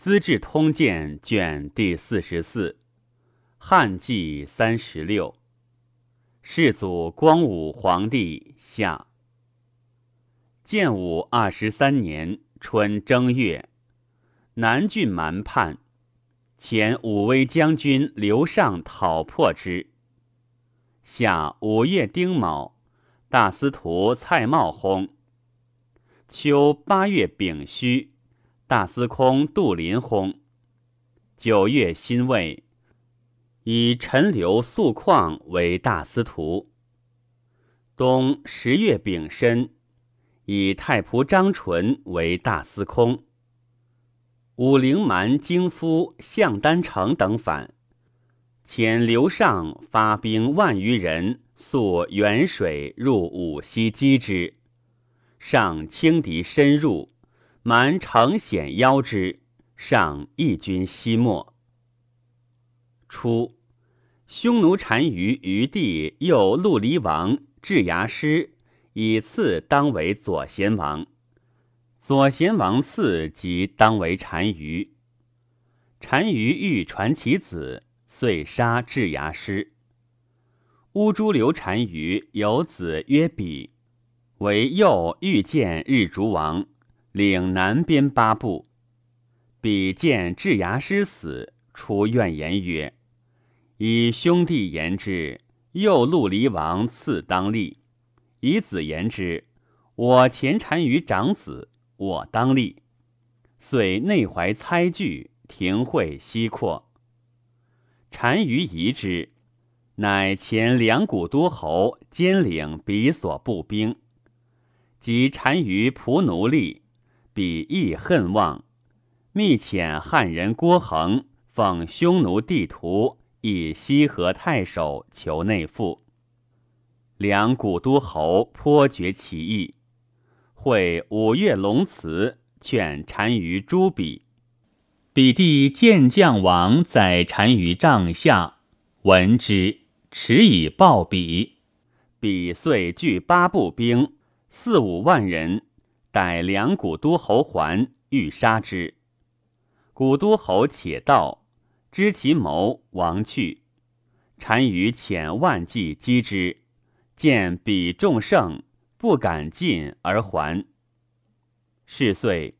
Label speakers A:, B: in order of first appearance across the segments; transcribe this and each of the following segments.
A: 资治通鉴》卷第四十四，汉纪三十六。世祖光武皇帝下。建武二十三年春正月，南郡蛮叛，前武威将军刘尚讨破之。夏五月丁卯，大司徒蔡瑁薨。秋八月丙戌。大司空杜林薨。九月辛未，以陈留素况为大司徒。冬十月丙申，以太仆张纯为大司空。武陵蛮京夫向丹成等反，遣刘尚发兵万余人溯沅水入武溪击之，上轻敌深入。蛮乘险邀之，上一军西没。初，匈奴单于余地右陆离王智牙师以次当为左贤王，左贤王次即当为单于。单于欲传其子，遂杀智牙师。乌珠留单于有子曰比，为右欲见日逐王。领南边八部，比见智牙师死，出怨言曰：“以兄弟言之，右路离王次当立；以子言之，我前单于长子，我当立。”遂内怀猜惧，庭会西扩。单于疑之，乃前两股都侯兼领比所步兵，及单于仆奴隶。比亦恨望，密遣汉人郭恒奉匈奴地图，以西河太守求内附。两古都侯颇觉其意，会五岳龙祠，劝单于诛比。比弟见将王在单于帐下，闻之，持以报比。比遂聚八部兵，四五万人。待两古都侯还，欲杀之。古都侯且道，知其谋，亡去。单于遣万骑击之，见彼众胜，不敢进而还。是岁，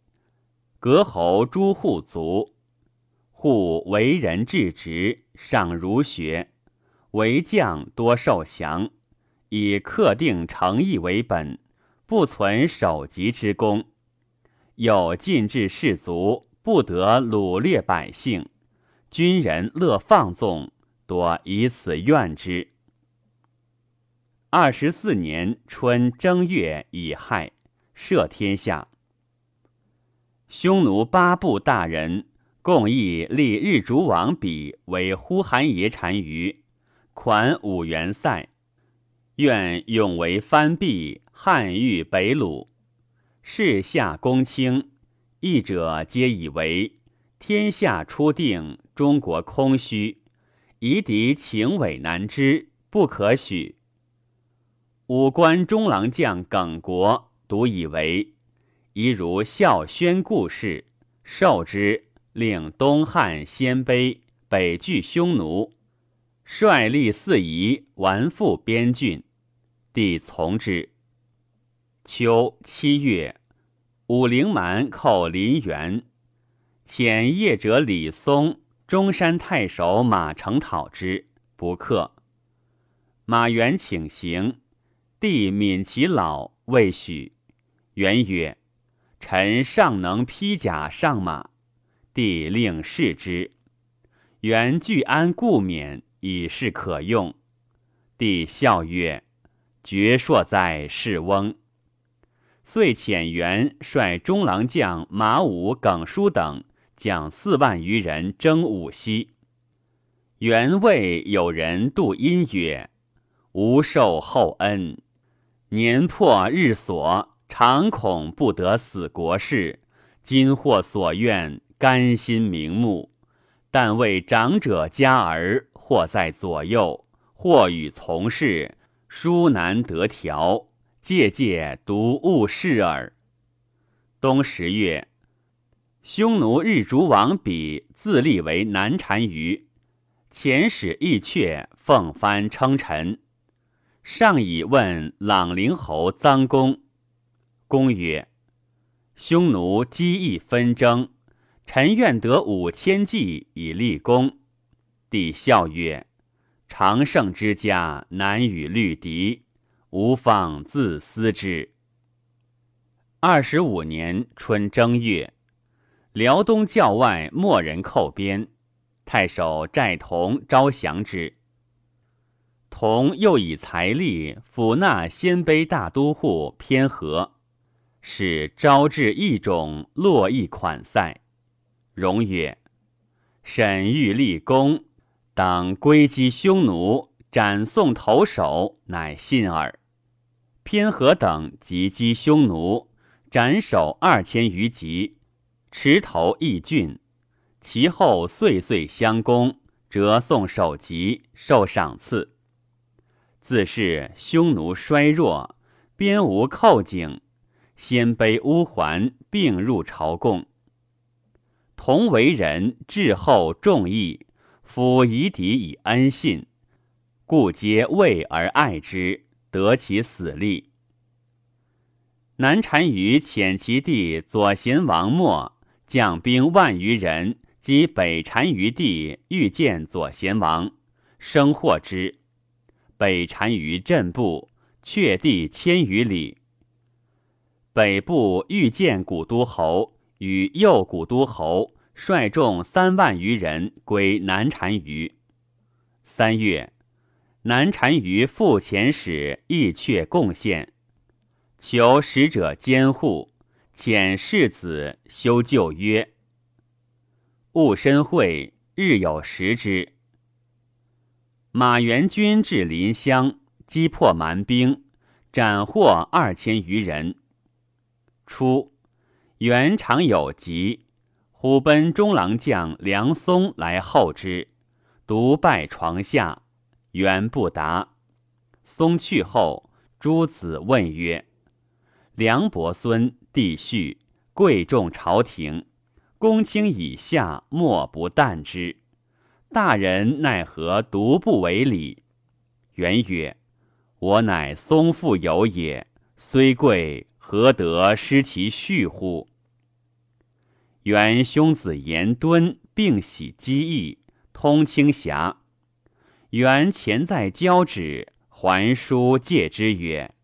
A: 隔侯诸户卒，户为人至直，尚儒学，为将多受降，以克定诚意为本。不存首级之功，有禁制士卒，不得掳掠百姓，军人乐放纵，多以此怨之。二十四年春正月乙亥，赦天下。匈奴八部大人共议立日逐王比为呼韩邪单于，款五元塞，愿永为藩币。汉欲北虏，世下公卿，义者皆以为天下初定，中国空虚，夷狄情伪难知，不可许。五官中郎将耿国独以为，宜如孝宣故事，受之，令东汉鲜卑，北拒匈奴，率立四夷，完复边郡，帝从之。秋七月，武陵蛮寇临沅，遣业者李松、中山太守马成讨之，不克。马援请行，帝悯其老，未许。元曰：“臣尚能披甲上马。”帝令试之。元具安故免，以示可用。帝笑曰：“绝硕哉，世翁！”遂遣元率中郎将马武、耿舒等将四万余人征武溪。元谓有人度阴曰：“吾受厚恩，年破日所，常恐不得死国事。今获所愿，甘心瞑目。但为长者家儿，或在左右，或与从事，殊难得调。”借借独误事耳。冬十月，匈奴日逐王比自立为南单于，遣使义阙奉藩称臣。上以问朗陵侯臧公，公曰：“匈奴积邑纷争，臣愿得五千骑以立功。”帝笑曰：“常胜之家，难与虑敌，无方自思之。”二十五年春正月，辽东教外莫人寇边，太守寨同招降之。同又以财力抚纳鲜卑大都护偏和，使招致一种落邑款塞。荣曰：“沈欲立功，当归击匈奴，斩送头首，乃信耳。”偏和等击击匈奴，斩首二千余级，持头益郡。其后岁岁相攻，折送首级，受赏赐。自是匈奴衰弱，边无寇景，鲜卑乌桓并入朝贡。同为人至厚重义，辅夷狄以恩信，故皆畏而爱之，得其死力。南单于遣其弟左贤王末将兵万余人及北单于地欲见左贤王，生获之。北单于镇部，却地千余里。北部欲见古都侯，与右古都侯率众三万余人归南单于。三月，南单于复遣使义阙贡献，求使者监护，遣世子修旧约。戊申会，日有食之。马元军至临湘，击破蛮兵，斩获二千余人。初，元常有疾，虎贲中郎将梁松来候之，独拜床下，元不答。松去后，诸子问曰：“梁伯孙弟婿贵重朝廷，公卿以下莫不惮之。”大人奈何独不为礼？元曰：“我乃松父友也，虽贵，何得失其序乎？”元兄子严敦并喜机义，通清侠。元前在交趾，还书戒之曰：“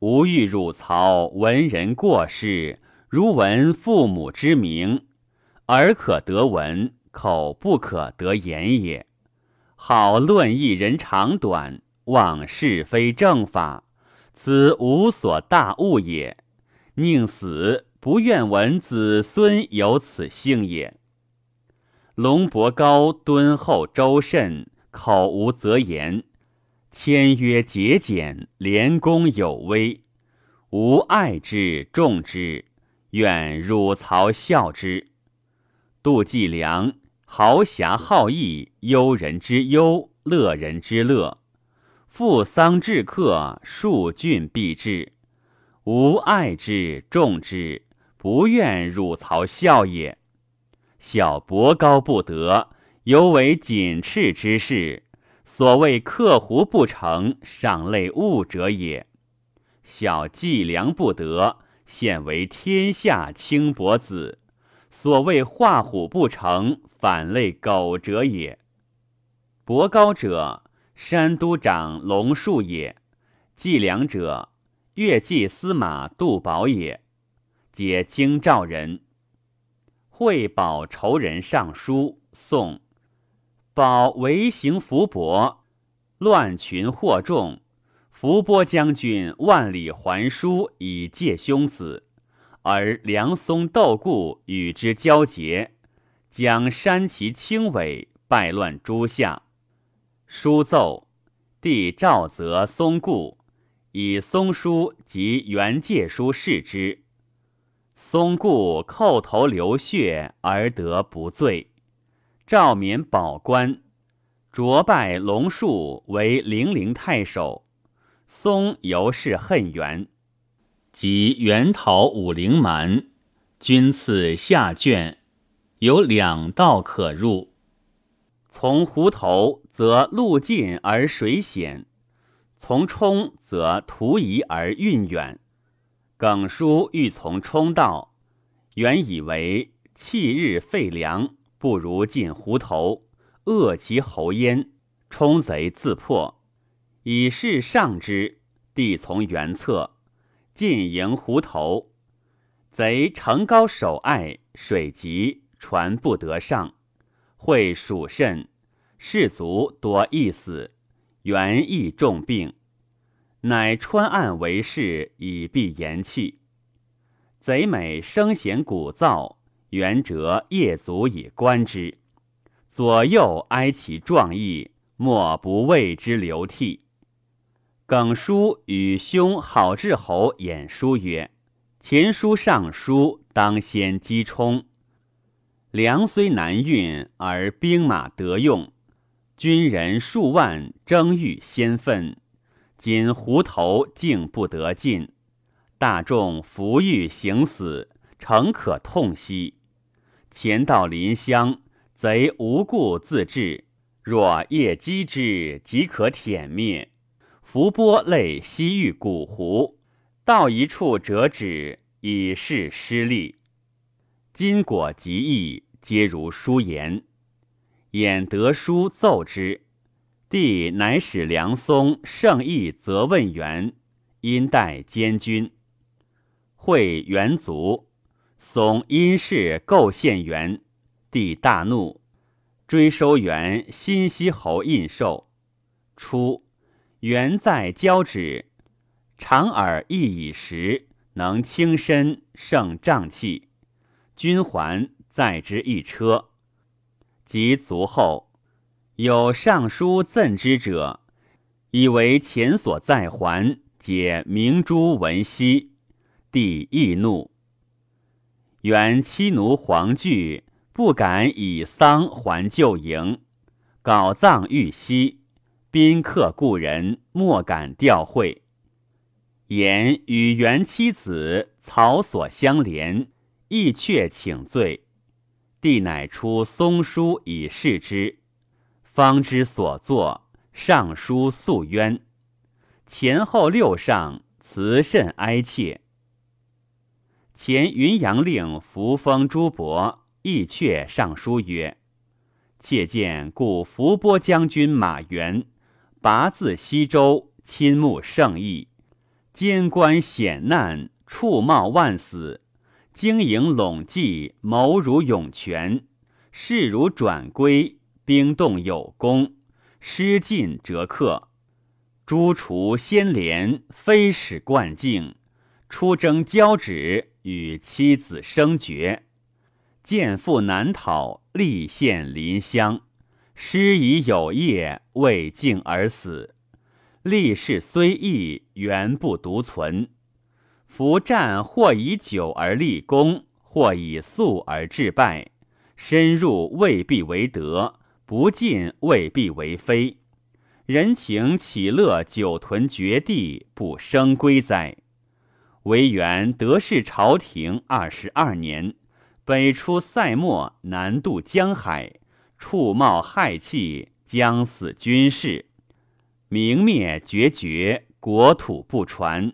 A: 吾欲汝曹闻人过世，如闻父母之名，耳可得闻。”口不可得言也。好论一人长短，妄是非正法，此无所大悟也。宁死不愿闻子孙有此幸也。龙伯高敦厚周慎，口无择言，签约节俭，廉公有威。吾爱之重之，愿汝曹效之。杜季良。豪侠好义，忧人之忧，乐人之乐。父丧至客，庶俊必至。吾爱之重之，不愿汝曹效也。小博高不得，犹为锦赤之事。所谓克胡不成，赏类物者也。小计量不得，现为天下轻薄子。所谓画虎不成，反类狗者也。博高者，山都长龙树也；计量者，越骑司马杜宝也。皆京兆人。会保仇人上书，宋保为行伏伯，乱群惑众。伏波将军万里还书以借兄子。而梁松窦固与之交结，将山其轻尾，败乱诸夏。书奏，帝诏责松固，以松书及原借书示之。松固叩头流血而得不罪，诏免保官，擢拜龙树为零陵太守。松尤是恨元。即元讨武陵蛮，君赐下卷，有两道可入。从湖头则路近而水险，从冲则途移而运远。耿叔欲从冲道，原以为弃日废粮，不如进湖头，扼其喉咽，冲贼自破。以示上之，地从原侧，进迎湖头，贼城高守隘，水急，船不得上。会属甚，士卒多缢死，原亦重病，乃穿岸为事，以避言气。贼美声险鼓噪，元哲夜足以观之，左右哀其壮意，莫不为之流涕。耿叔与兄郝志侯演书曰：“前书上书，当先击冲。”粮虽难运，而兵马得用，军人数万，争欲先奋。今湖头竟不得进，大众伏欲行死，诚可痛惜。前到临湘，贼无故自至，若夜击之，即可殄灭。伏波类西域古湖，到一处折止，以示失利。今果极易。皆如书言，演得书奏之，帝乃使梁松圣意责问元，因代监军。会元卒，松因事构陷元，帝大怒，追收元新息侯印绶。初，元在交趾，长耳亦以时，能轻身，胜瘴气，军还。载之一车，及卒后，有尚书赠之者，以为前所在还，皆明珠文兮。帝亦怒，原妻奴黄惧，不敢以丧还旧营，稿葬玉溪，宾客故人，莫敢吊会。言与原妻子曹所相连，亦却请罪。帝乃出松书以示之，方知所作，上书诉冤。前后六上辞甚哀切。前云阳令扶风朱伯亦却上书曰：“妾见故伏波将军马援，拔自西周，亲慕圣意，监官险难，触冒万死。”经营陇计，谋如涌泉；事如转归，兵动有功，失进折克。诸除先廉，非使贯境；出征交趾，与妻子生绝。见父难讨，立献临乡。师已有业，为敬而死。立事虽易，原不独存。夫战或以久而立功，或以速而致败。深入未必为德，不进未必为非。人情岂乐久屯绝地，不生归哉？惟元得势朝廷二十二年，北出塞漠，南渡江海，触冒害气，将死军事，明灭决绝，国土不传。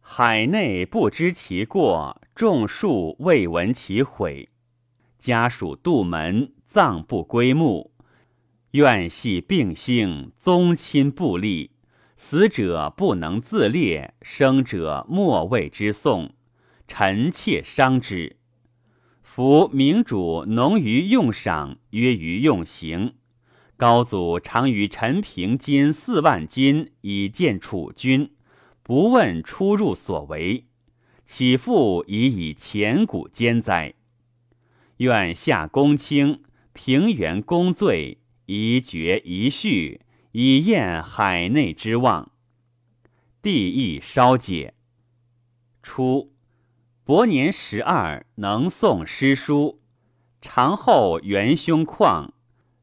A: 海内不知其过，众庶未闻其悔。家属杜门，葬不归墓。愿系病性，宗亲不立。死者不能自列，生者莫为之颂。臣妾伤之。夫明主浓于用赏，约于用刑。高祖常与陈平金四万金以见楚军。不问出入所为，岂复以以前古兼哉？愿下公卿，平原公罪，宜决遗序，以验海内之望。帝亦稍解。初，伯年十二，能诵诗书，长后元兄旷，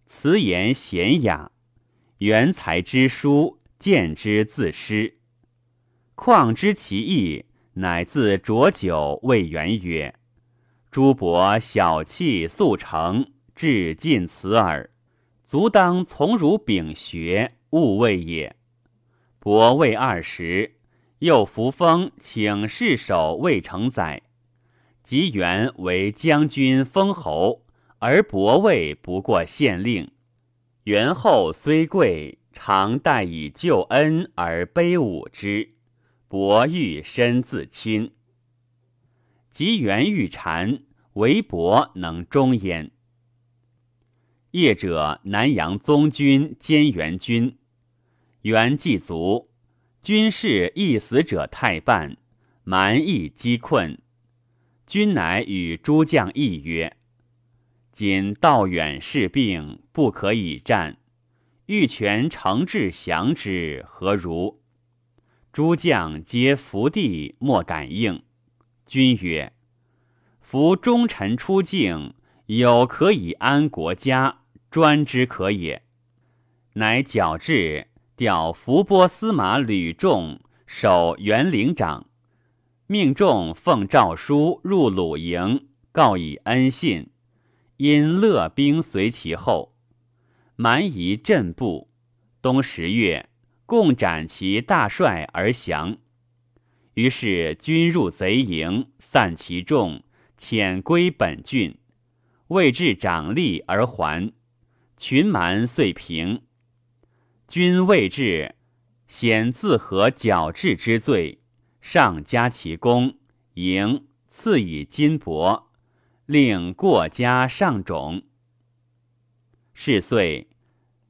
A: 辞言娴雅，元才之书，见之自失。况知其意，乃自浊酒谓元曰：“诸伯小气速成，至尽此耳。足当从儒秉学，勿谓也。伯未二十，又扶风请世守未成载。及元为将军封侯，而伯位不过县令。元后虽贵，常待以旧恩而卑侮之。伯欲身自亲。及元欲禅，唯伯能终焉。业者南阳宗君兼元君，元既卒，军士一死者太半，蛮夷饥困。君乃与诸将议曰：“今道远士病，不可以战。欲权诚志降之，何如？”诸将皆伏地，莫敢应。君曰：“夫忠臣出境，有可以安国家，专之可也。”乃矫制，调伏波司马吕仲守元陵长。命仲奉诏书入鲁营，告以恩信。因乐兵随其后，蛮夷阵步。冬十月，共斩其大帅而降。于是军入贼营，散其众，遣归本郡。未至长吏而还，群蛮遂平。君未至，显自合矫治之罪。上加其功，迎赐以金帛，令过家上种。是岁，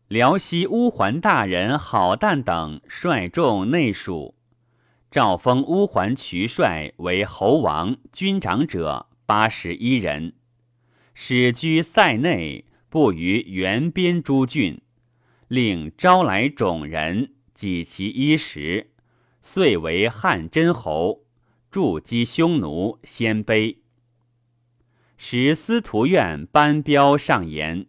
A: 辽西乌桓大人郝旦等率众内属，诏封乌桓渠帅为侯王、军长者八十一人，使居塞内，布于原边诸郡，令招来种人，给其衣食。遂为汉真侯，驻击匈奴，鲜卑。时司徒院班彪上言：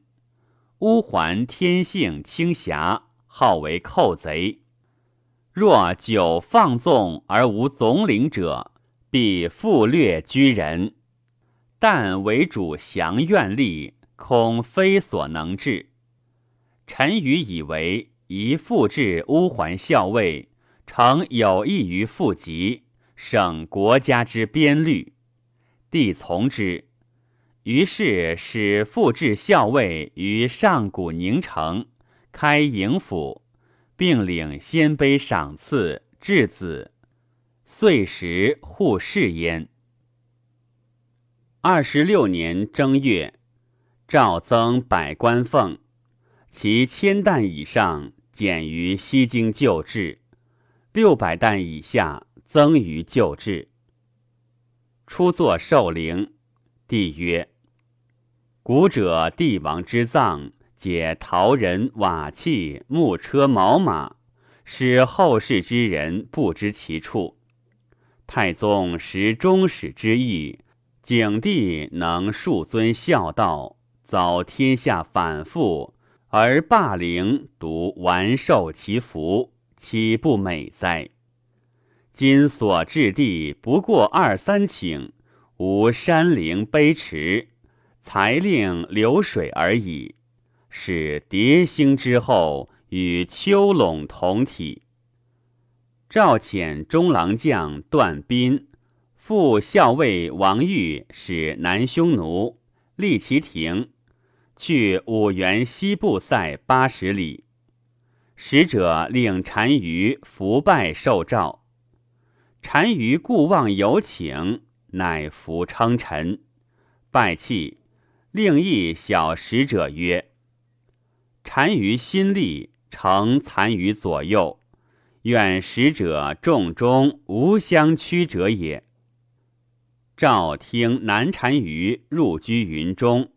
A: 乌桓天性轻侠，好为寇贼。若久放纵而无总领者，必复掠居人。但为主降愿力，恐非所能治。臣愚以为宜复置乌桓校尉。诚有益于复籍，省国家之边律，帝从之。于是使复置校尉于上古宁城，开营府，并领鲜卑赏赐，质子，岁时护士焉。二十六年正月，诏增百官俸，其千担以上减于西京旧制。六百担以下增于旧制。初作寿陵，帝曰：“古者帝王之葬，皆陶人瓦器、木车、毛马，使后世之人不知其处。太宗识忠始之意，景帝能恕尊孝道，遭天下反复，而霸陵独完受其福。”岂不美哉？今所至地不过二三顷，无山陵碑池，才令流水而已，使叠星之后与丘陇同体。赵遣中郎将段斌、副校尉王玉使南匈奴立其庭，去五原西部塞八十里。使者令单于伏拜受诏，单于故望有请，乃伏称臣，拜泣，令一小使者曰：“单于心力，承残于左右，愿使者众中无相屈者也。”诏听南单于入居云中，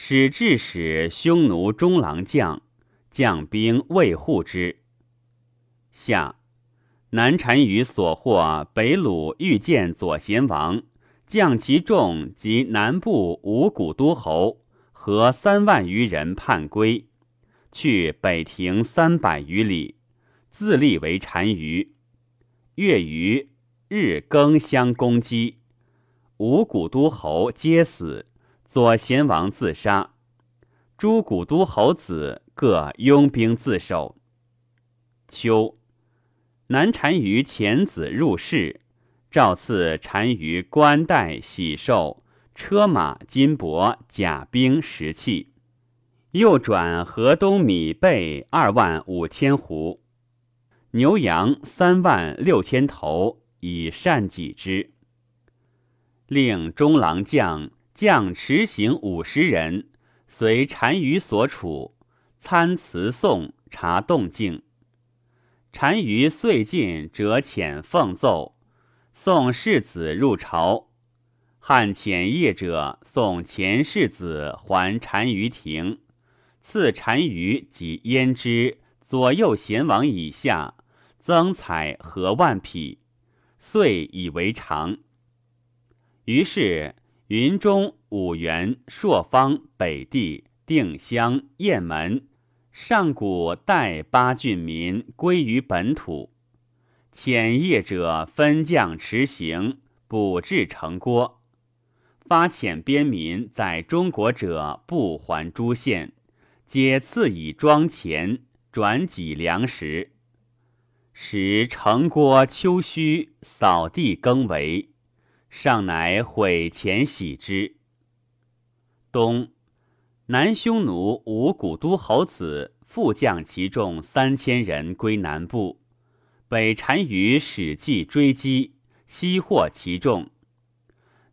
A: 使至使匈奴中郎将。将兵卫护之。下南单于所获北虏欲见左贤王，将其众及南部五谷都侯和三万余人叛归，去北庭三百余里，自立为单于。月余日更相攻击，五谷都侯皆死，左贤王自杀，诸古都侯子各拥兵自守。秋，南单于遣子入室，诏赐单于冠带喜寿、车马金帛、甲兵石器，又转河东米贝二万五千斛，牛羊三万六千头，以善己之。令中郎将将持行五十人，随单于所处，参词颂，察动静。单于遂进，折遣奉奏，送世子入朝。汉遣业者送前世子还单于庭，赐单于及焉之左右贤王以下，增彩和万匹，遂以为常。于是，云中、五原、朔方、北地、定襄、雁门、上古代八郡民归于本土。遣业者分将持行，补至城郭。发遣边民在中国者不还诸县，皆赐以庄钱，转给粮食。使城郭秋墟，扫地耕为。上乃毁前喜之。冬，南匈奴五古都侯子复将其众三千人归南部，北单于使计追击，悉获其众。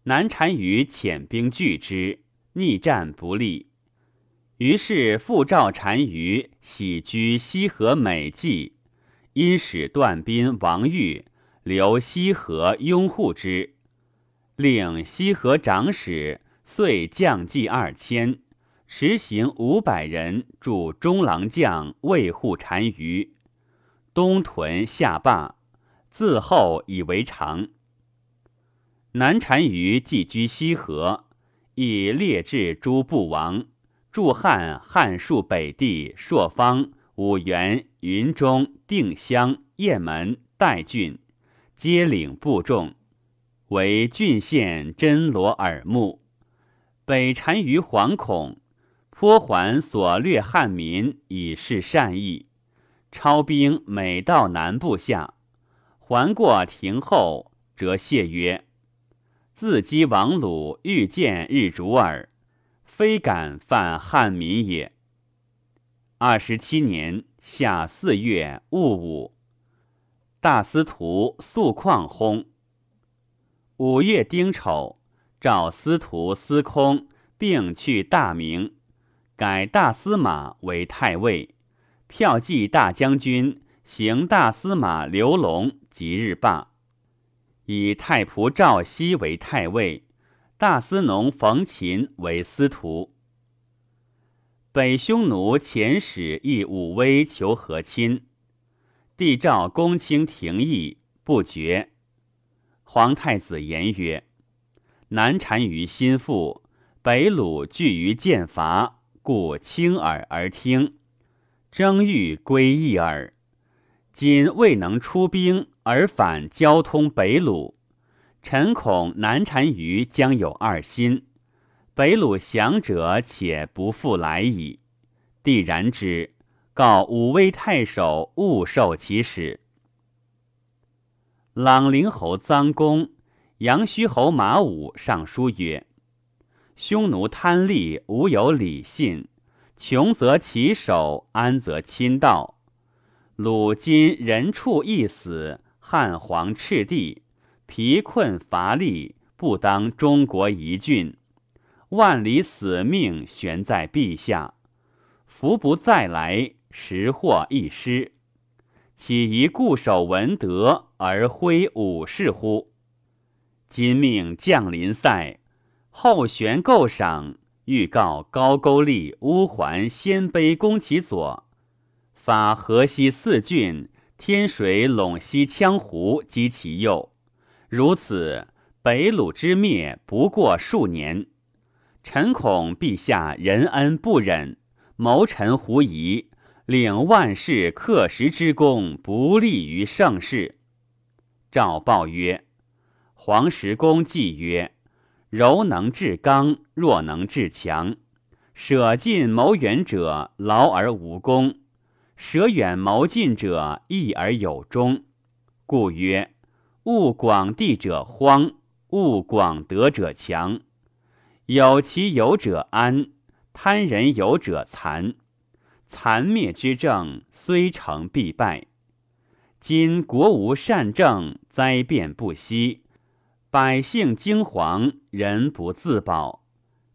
A: 南单于遣兵拒之，逆战不利。于是复召单于徙居西河美济，因使段宾、王玉留西河拥护之。令西河长史遂将计二千，持行五百人，助中郎将卫护单于，东屯下坝，自后以为常。南单于寄居西河，以列至诸部王，驻汉汉戍北地朔方、五原、云中、定襄、雁门、代郡，皆领部众。为郡县真罗耳目，北单于惶恐，颇还所掠汉民以示善意。超兵每到南部下，还过庭后，则谢曰：“自击王鲁欲见日主耳，非敢犯汉民也。”二十七年夏四月戊午，大司徒素况薨。五月丁丑，召司徒司空并去大名，改大司马为太尉，票骑大将军行大司马刘龙即日罢，以太仆赵熙为太尉，大司农冯勤为司徒。北匈奴遣使诣武威求和亲，帝诏公卿廷议不决。皇太子言曰：“南单于心腹，北虏惧于剑伐，故轻耳而听，争欲归义耳。今未能出兵，而反交通北虏，臣恐南单于将有二心。北虏降者，且不复来矣。帝然之，告武威太守勿受其使。”朗陵侯臧公、阳虚侯马武上书曰：“匈奴贪利，无有礼信，穷则其手，安则亲道。鲁今人畜一死，汉皇赤地，疲困乏力，不当中国一郡。万里死命悬在陛下，福不再来，时祸一失。”岂宜固守文德而挥武士乎？今命降临塞，后悬构赏，欲告高句丽、乌桓、鲜卑攻其左，发河西四郡、天水陇西羌胡击其右。如此，北虏之灭不过数年。臣恐陛下仁恩不忍，谋臣狐疑。领万世克时之功，不利于盛世。诏报曰：“黄石公既曰：柔能制刚，弱能制强。舍近谋远者，劳而无功；舍远谋近者，义而有终。故曰：物广地者荒，物广德者强。有其有者安，贪人有者残。残灭之政，虽成必败。今国无善政，灾变不息，百姓惊惶，人不自保，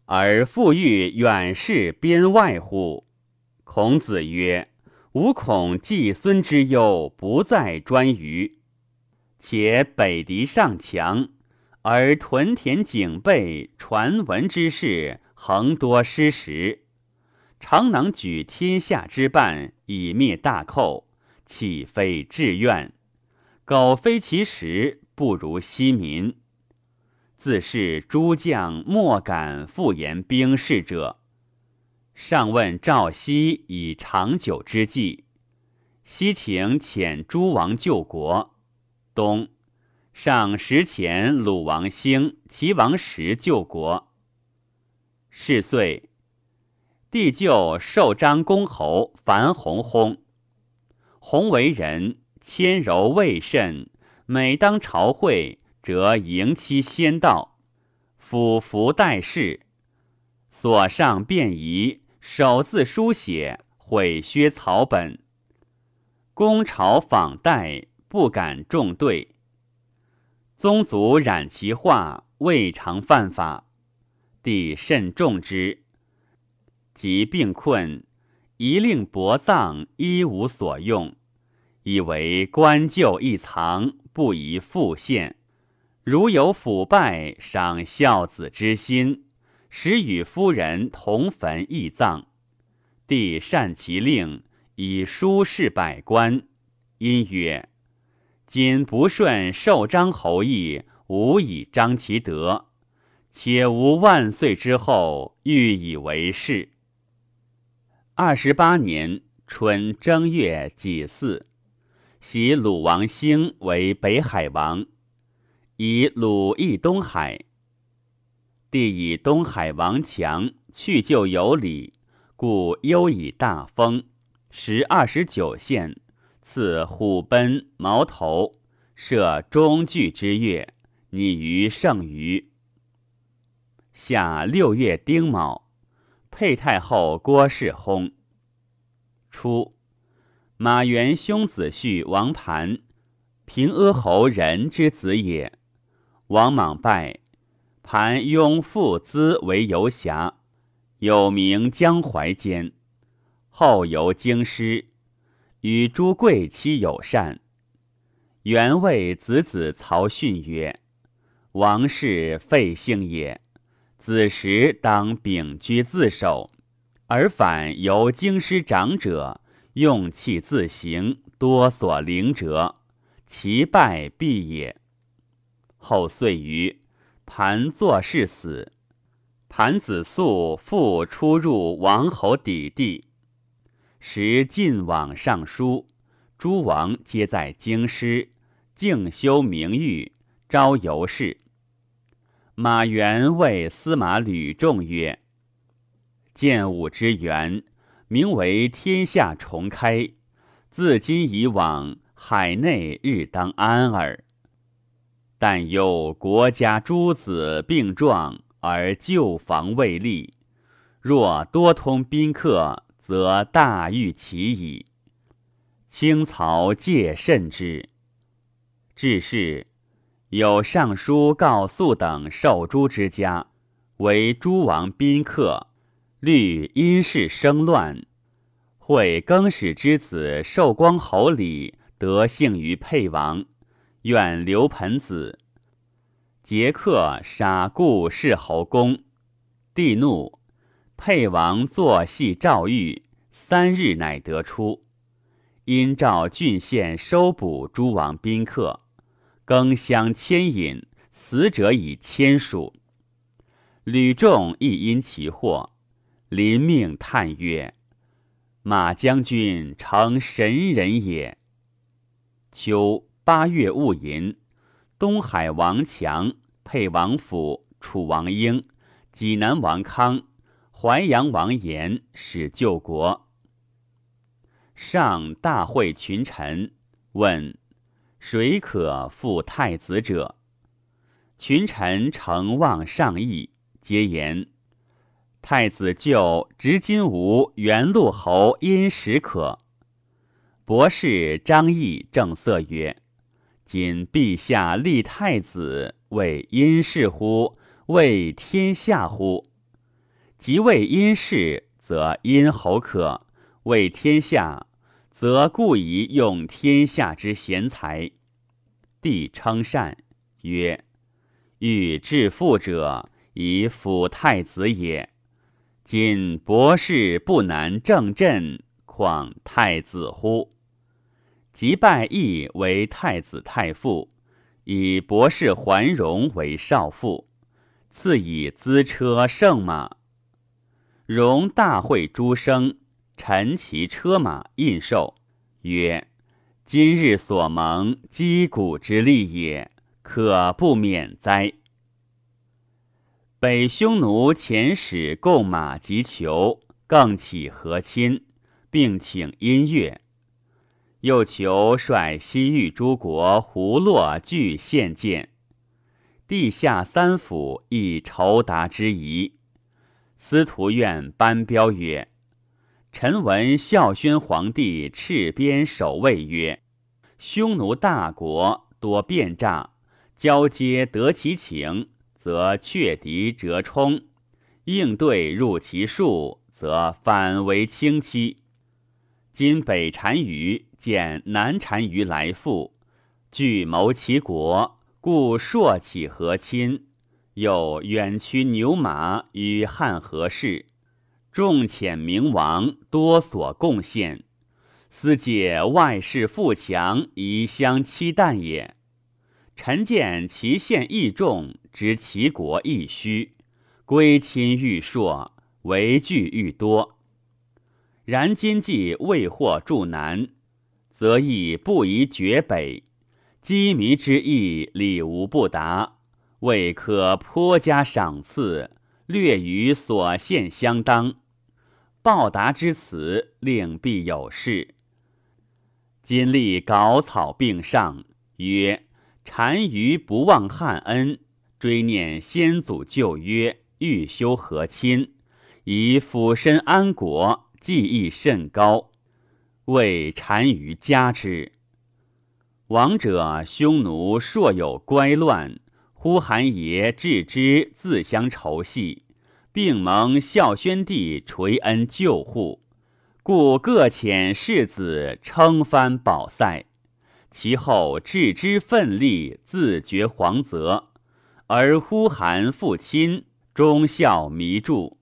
A: 而复欲远视边外乎？孔子曰：“吾恐季孙之忧不在专于，且北狄尚强，而屯田警备，传闻之事，恒多失实。常能举天下之半以灭大寇，岂非志愿？苟非其实，不如息民。自是诸将莫敢复言兵事者。上问赵熙以长久之计，西请遣诸王救国。东上时遣鲁王兴、齐王时救国。是岁。帝就受章公侯樊弘薨。弘为人谦柔未甚，每当朝会，则迎妻先到，俯伏待事。所上便宜，手字书写，毁削草本。公朝访代，不敢重对。宗族染其画，未尝犯法，帝甚重之。及病困，一令薄葬，一无所用，以为官旧一藏，不宜复现。如有腐败，伤孝子之心，使与夫人同坟异葬。帝善其令，以书示百官。因曰：“今不顺受张侯意，无以彰其德。且无万岁之后，欲以为事。”二十八年春正月己巳，袭鲁王兴为北海王，以鲁易东海。帝以东海王强，去就有礼，故优以大封，时二十九县，赐虎贲、矛头，设中具之月，拟于圣余。夏六月丁卯。沛太后郭氏薨。初，马元兄子婿王盘，平阿侯人之子也。王莽败，盘拥父资为游侠，有名江淮间。后游京师，与朱贵妻友善。元谓子子曹训曰：“王氏废姓也。”子时当秉居自守，而反由京师长者用气自行，多所凌折，其败必也。后遂于盘作事死，盘子素复出入王侯邸地，时晋往上书，诸王皆在京师，静修名誉，招游士。马援谓司马吕仲曰：“建武之源，名为天下重开。自今以往，海内日当安耳。但忧国家诸子病状，而救防未立。若多通宾客，则大欲其矣。清曹戒慎之。至是。”有尚书告肃等受诛之家，为诸王宾客，虑因事生乱。会更始之子寿光侯李得幸于沛王，愿刘盆子。杰克杀故世侯公，帝怒，沛王作戏诏狱，三日乃得出。因召郡县收捕诸王宾客。更相牵引，死者以千数。吕仲亦因其祸，临命叹曰：“马将军诚神人也。”秋八月戊寅，东海王强、沛王府楚王英、济南王康、淮阳王延使救国。上大会群臣，问：谁可复太子者？群臣诚望上意，皆言：太子就执金吾元禄侯殷实可。博士张毅正色曰：今陛下立太子，为殷氏乎？为天下乎？即为殷氏，则殷侯可；为天下，则故以用天下之贤才。帝称善，曰：“欲致富者，以辅太子也。今博士不难正朕，况太子乎？”即拜义为太子太傅，以博士桓荣为少傅。赐以资车圣马，荣大会诸生，陈其车马印绶，曰：“今日所蒙击鼓之利也，可不免哉？”北匈奴遣使贡马及裘，更起和亲，并请音乐，又求率西域诸国胡洛俱献见。地下三府亦酬答之仪。司徒院班彪曰：“臣闻孝宣皇帝敕边守卫曰：‘匈奴大国多变诈，交接得其情，则却敌折冲；应对入其数，则反为轻欺。’今北单于见南单于来复，据谋其国。”故朔起和亲，又远驱牛马与汉和氏，众遣明王多所贡献，思借外事富强，以相期惮也。臣见其献益众，知其国亦虚，归亲愈硕，为惧愈多。然今既未获助南，则亦不宜绝北。羁縻之意，礼无不达，未可颇加赏赐，略与所献相当。报答之词，令必有事。今立稿草并上，曰：单于不忘汉恩，追念先祖旧约，欲修和亲，以抚身安国，技艺甚高，为单于加之。王者匈奴硕有乖乱，呼韩爷置之自相仇系，并蒙孝宣帝垂恩救护，故各遣世子称藩保塞。其后置之奋力，自绝皇泽，而呼韩复亲，忠孝弥著。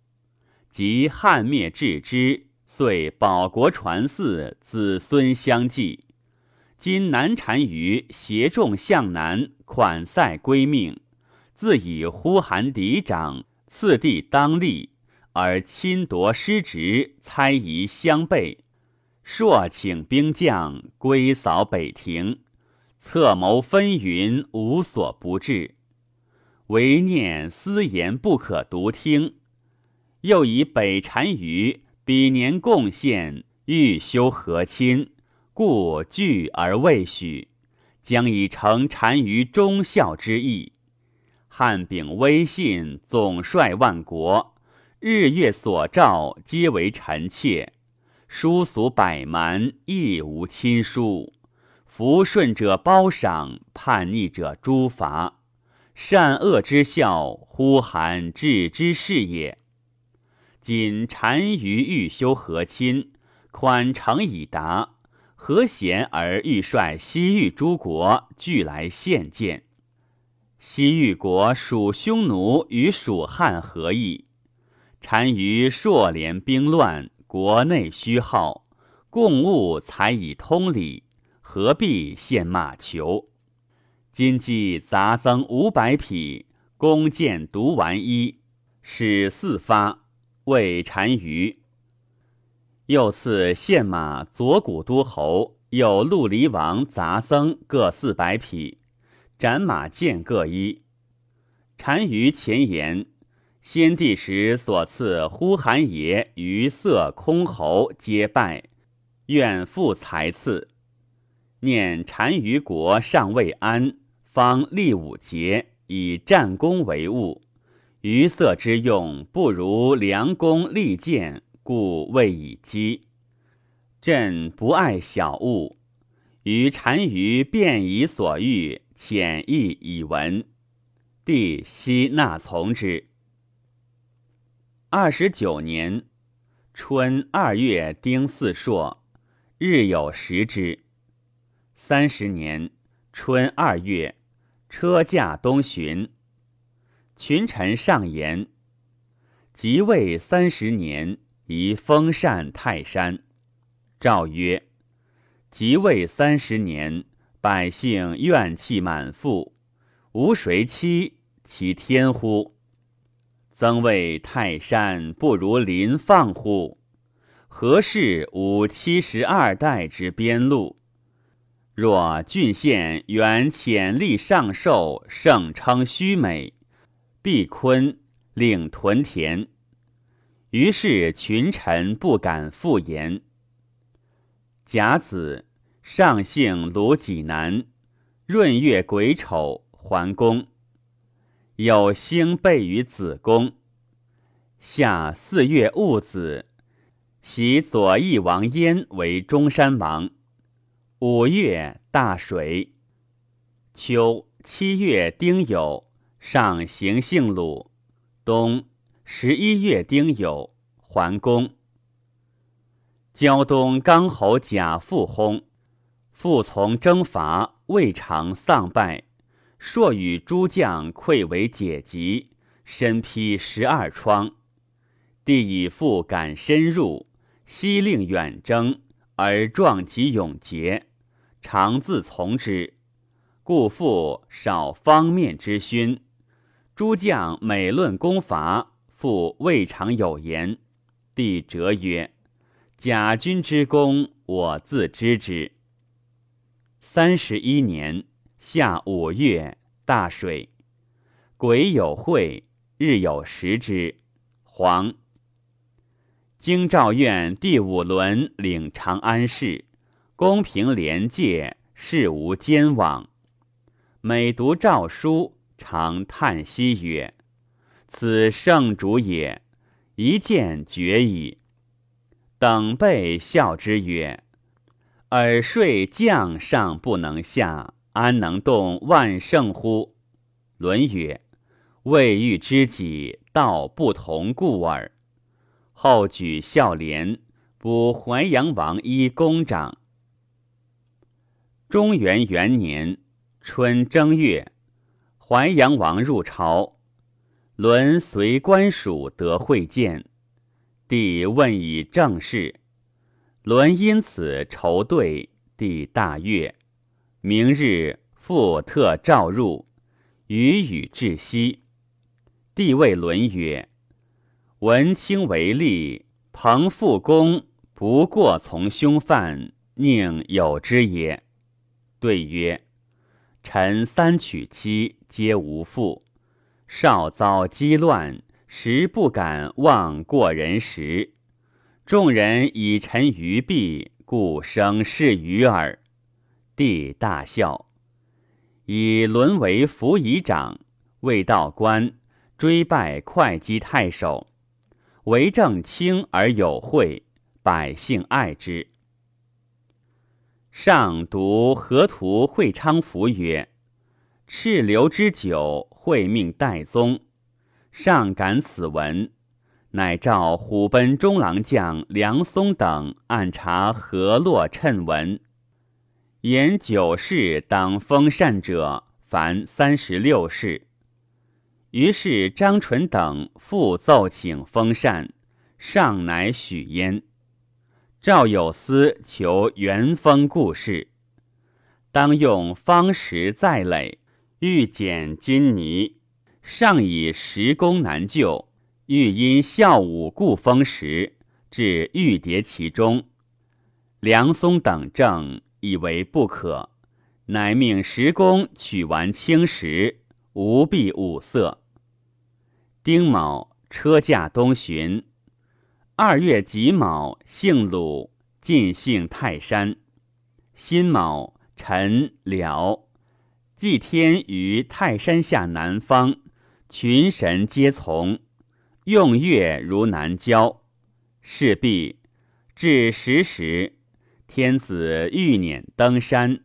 A: 及汉灭置之，遂保国传嗣，子孙相继。今南单于携众向南，款塞归命，自以呼韩嫡长，次第当立，而侵夺失职，猜疑相悖。朔请兵将归扫北庭，策谋纷纭，无所不至。唯念私言不可独听，又以北单于比年贡献，欲修和亲。故惧而未许，将以成单于忠孝之意。汉秉威信，总率万国，日月所照，皆为臣妾。书俗百蛮，亦无亲疏。服顺者褒赏，叛逆者诛伐。善恶之效，呼韩治之事也。今单于欲修和亲，款诚以达。何贤而欲率西域诸国俱来献见？西域国属匈奴与蜀汉合议，单于朔连兵乱，国内虚耗，共务才以通礼，何必献马求？今计杂增五百匹，弓箭毒丸一，使四发，为单于。又赐献马左古都侯，有陆离王杂僧各四百匹，斩马剑各一。单于前言：先帝时所赐呼韩爷于色空侯皆拜，愿复才赐。念单于国尚未安，方立五节，以战功为务。于色之用不如良弓利箭，故未以击。朕不爱小物，于单于便以所欲，浅意以闻。帝悉纳从之。二十九年春二月丁巳朔，日有食之。三十年春二月，车驾东巡。群臣上言：即位三十年，宜封禅泰山。诏曰：即位三十年，百姓怨气满腹，无谁欺其天乎？曾谓泰山不如林放乎？何事无七十二代之边路？若郡县原潜力上寿，盛称虚美。必坤令屯田，于是群臣不敢复言。甲子，上姓卢济南，闰月癸丑，桓公。有星备于子宫。夏四月戊子，袭左翼王焉为中山王。五月大水。秋七月丁酉。上行幸鲁，冬十一月丁酉，桓公。胶东刚侯贾父薨，父从征伐，未尝丧败，朔与诸将溃为解疾，身披十二疮。帝以父敢深入，悉令远征，而壮其勇节，常自从之，故父少方面之勋。诸将每论攻伐，复未尝有言。帝折曰：“甲君之功，我自知之。”三十一年夏五月，大水。癸有会，日有食之。黄。京兆院第五轮领长安事，公平廉介，事无奸枉。每读诏书。常叹息曰：“此圣主也，一见绝矣。”等辈笑之曰：“尔睡将上不能下，安能动万圣乎？”论曰：“未遇知己，道不同故耳。”后举孝廉，补淮阳王一公长。中元元年春正月。淮阳王入朝，伦随官署得会见，帝问以政事，伦因此筹对，帝大悦。明日复特召入，与语至息。帝谓伦曰：“文卿为吏，彭复公不过从凶犯，宁有之也？”对曰。臣三娶妻，皆无父；少遭饥乱，实不敢忘过人时。众人以臣于弊，故生事于耳。帝大笑，以沦为辅仪长，未到官，追拜会稽太守，为政清而有惠，百姓爱之。上读河图会昌府曰：“赤流之久，会命代宗。”上感此文，乃召虎贲中郎将梁松等按查河洛谶文，言九世当封禅者，凡三十六世。于是张纯等复奏请封禅，上乃许焉。赵有司求元丰故事，当用方石再垒，欲减金泥。上以石工难就，欲因孝武故封石，至玉叠其中。梁松等正以为不可，乃命石工取完青石，无必五色。丁卯，车驾东巡。二月己卯，姓鲁，进姓泰山。辛卯，辰辽。祭天于泰山下南方，群神皆从。用月如南郊。事毕，至十时，天子欲辇登山。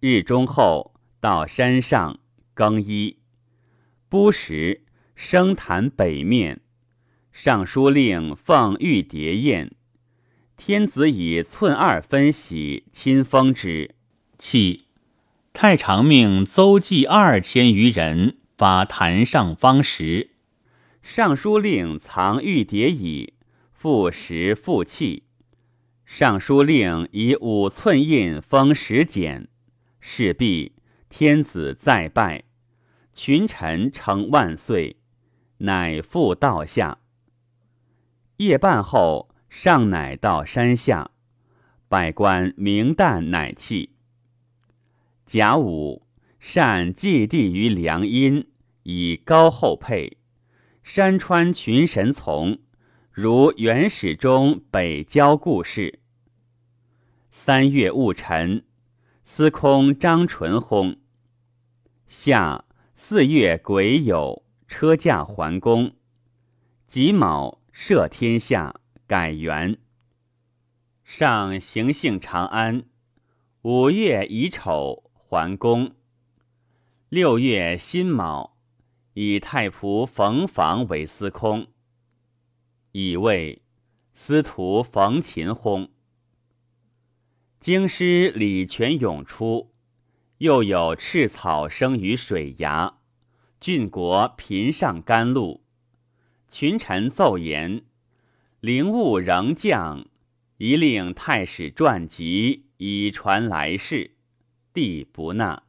A: 日中后，到山上更衣。不时，生坛北面。尚书令奉玉牒宴，天子以寸二分玺亲封之。
B: 契，太常命邹忌二千余人发坛上方石。
A: 尚书令藏玉牒矣，复石复器。尚书令以五寸印封石简。事毕，天子再拜，群臣称万岁，乃复道下。夜半后，上乃到山下，百官明旦乃弃。甲午，善祭地于梁阴，以高厚配。山川群神从，如元始中北郊故事。三月戊辰，司空张纯薨。夏四月癸酉，车驾还宫。己卯。赦天下，改元。上行幸长安。五月乙丑，桓公。六月辛卯，以太仆冯房为司空。乙未，司徒冯秦薨。京师礼泉涌出，又有赤草生于水崖。郡国频上甘露。群臣奏言，灵物仍降，宜令太史传集以传来世。帝不纳。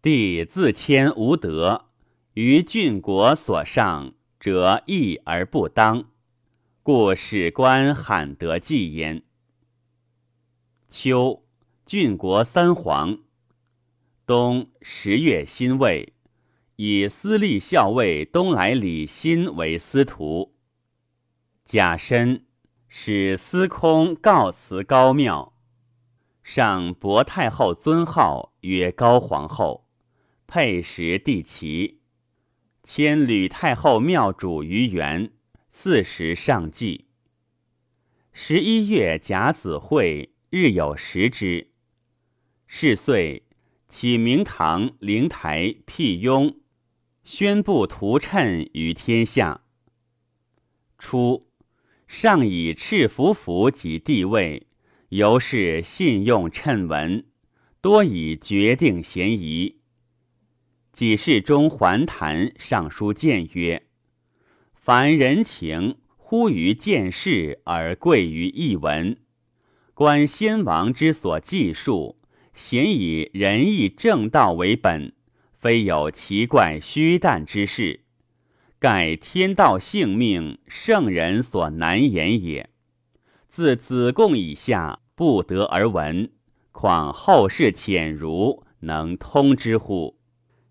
A: 帝自谦无德，于郡国所上者义而不当，故史官罕得记焉。秋，郡国三皇。冬十月辛未。以司隶校尉东来李欣为司徒。甲申，使司空告辞高庙，上薄太后尊号曰高皇后，配食帝旗，迁吕太后庙主于园，四时上祭。十一月甲子会，日有食之。是岁，起明堂灵台辟雍。宣布图谶于天下。初，上以赤符符及地位，由是信用谶文，多以决定嫌疑。几世中还谈上书谏曰：“凡人情，忽于见事而贵于一文。观先王之所记述，咸以仁义正道为本。”非有奇怪虚诞之事，盖天道性命，圣人所难言也。自子贡以下，不得而闻，况后世浅儒能通之乎？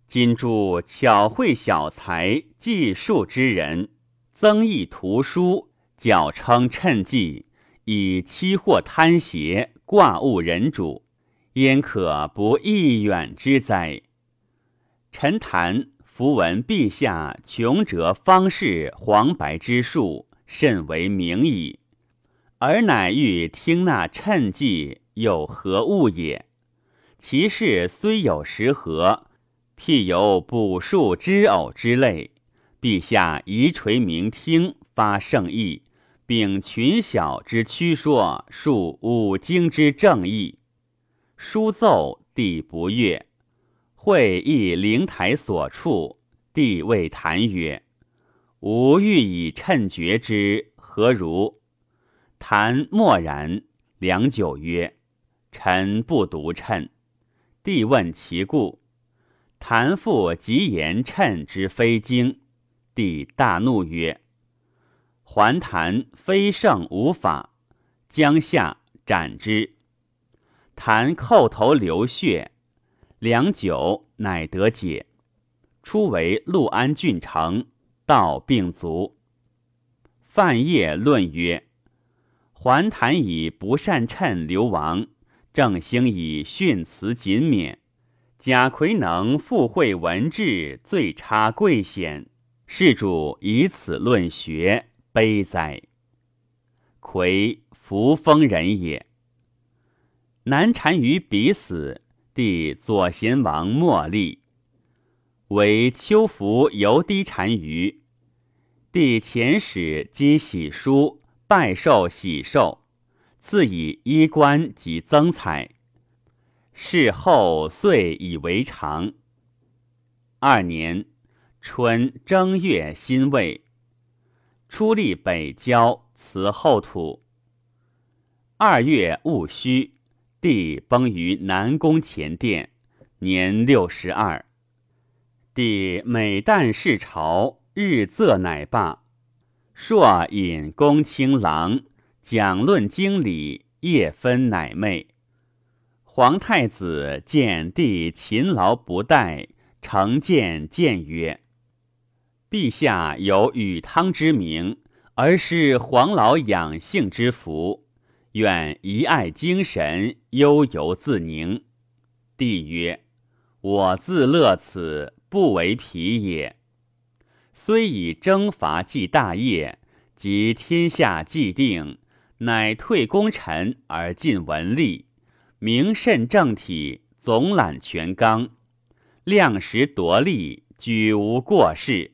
A: 今诸巧慧小才计数之人，增益图书，矫称趁计，以欺惑贪邪，挂误人主，焉可不义远之哉？臣谈符闻陛下穷折方士黄白之术，甚为明矣。尔乃欲听那趁计，有何物也？其事虽有实合，譬有卜术之偶之类。陛下宜垂明听，发圣意，秉群小之曲说，述五经之正义。书奏，帝不悦。会议灵台所处，帝谓谈曰：“吾欲以趁决之，何如？”谭默然，良久曰：“臣不独称。”帝问其故，谭复即言称之非经。帝大怒曰：“还谈非圣无法，将下斩之。”谭叩头流血。良久，乃得解。初为陆安郡丞，道并卒。范晔论曰：桓谭以不善称流亡，郑兴以训辞谨勉，贾逵能附会文治，最差贵显。世主以此论学，悲哉！逵扶风人也。南单于彼死，弟左贤王莫立，为秋服游低单于。帝遣使积喜书，拜受喜寿，赐以衣冠及增彩。事后遂以为常。二年。春正月辛未，出立北郊辞后土。二月戊戌，帝崩于南宫前殿，年六十二。帝每旦视朝，日仄乃罢。朔引公卿郎讲论经理，夜分乃寐。皇太子见帝勤劳不怠，成见谏曰。陛下有禹汤之名，而是黄老养性之福，愿一爱精神，悠游自宁。帝曰：“我自乐此，不为疲也。虽以征伐继大业，及天下既定，乃退功臣而进文吏，明慎正体，总揽权纲，量实夺利，举无过失。”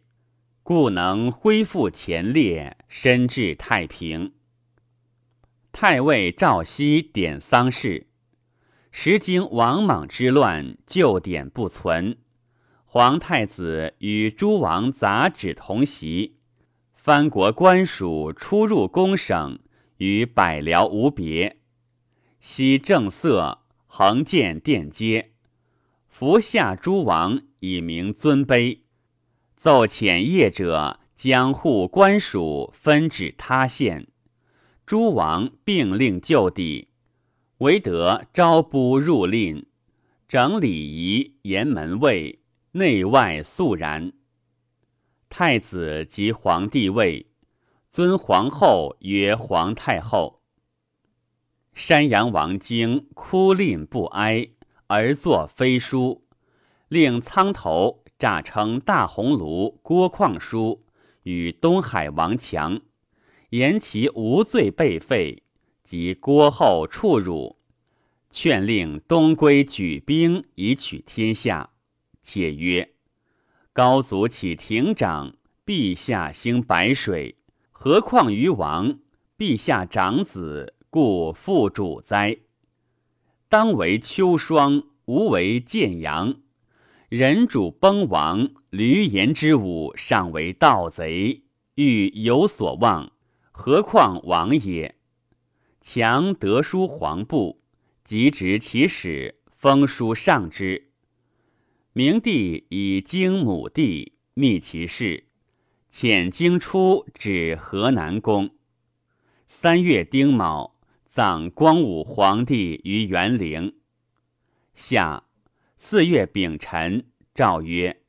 A: 故能恢复前列，身治太平。太尉赵熙典丧事，时经王莽之乱，旧典不存。皇太子与诸王杂旨同席，藩国官属出入宫省，与百僚无别。悉正色，横见殿阶，服下诸王以明尊卑。奏遣业者，将护官属分指他县，诸王并令就地，唯得招补入令，整礼仪，严门卫，内外肃然。太子即皇帝位，尊皇后曰皇太后。山阳王经哭吝不哀，而作飞书，令苍头。诈称大鸿胪郭况书与东海王强，言其无罪被废，及郭后处辱，劝令东归举兵以取天下。且曰：高祖起亭长，陛下兴白水，何况于王？陛下长子，故复主哉？当为秋霜，无为建阳。人主崩亡，闾阎之武尚为盗贼，欲有所望，何况王也？强得书皇部，即执其使，封书上之。明帝以经母帝，密其事，遣经出指河南宫。三月丁卯，葬光武皇帝于元陵。夏。四月丙辰，诏曰：“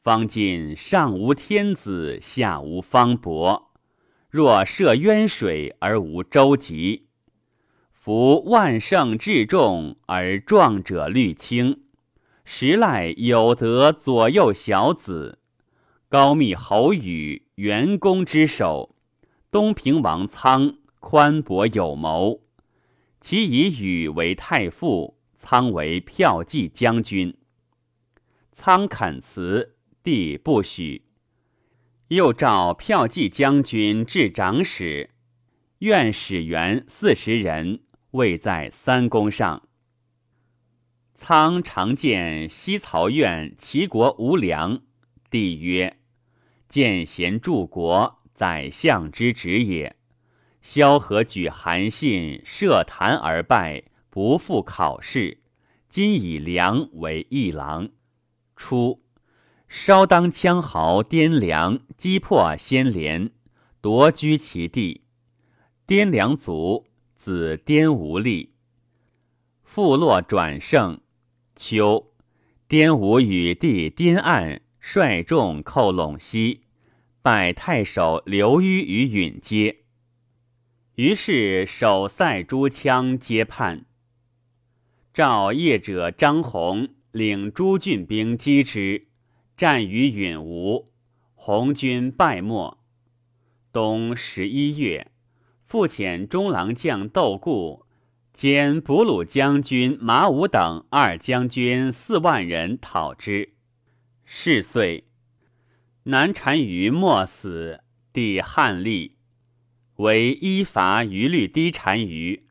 A: 方今上无天子，下无方伯。若涉渊水而无舟楫，夫万乘至重而壮者虑轻，实赖有德左右小子。高密侯宇，元公之首；东平王苍，宽博有谋。其以宇为太傅。”苍为骠骑将军，苍恳辞，帝不许。又召骠骑将军至长史，院使员四十人，位在三公上。苍常见西曹院齐国无粮，帝曰：“见贤助国，宰相之职也。萧何举韩信，设坛而败。”不复考试，今以良为议郎。初，稍当羌豪滇梁击破先连，夺居其地。滇梁卒，子滇无力。复落转胜。秋，滇吴与弟滇岸率众寇陇西，拜太守刘虞于允阶。于是守塞诸羌皆叛。赵业者张宏领诸郡兵击之，战于允吴，红军败没。冬十一月，复遣中郎将窦固兼卜鲁将军马武等二将军四万人讨之。是岁，南单于莫死，帝汉立，为依伐于律低单于。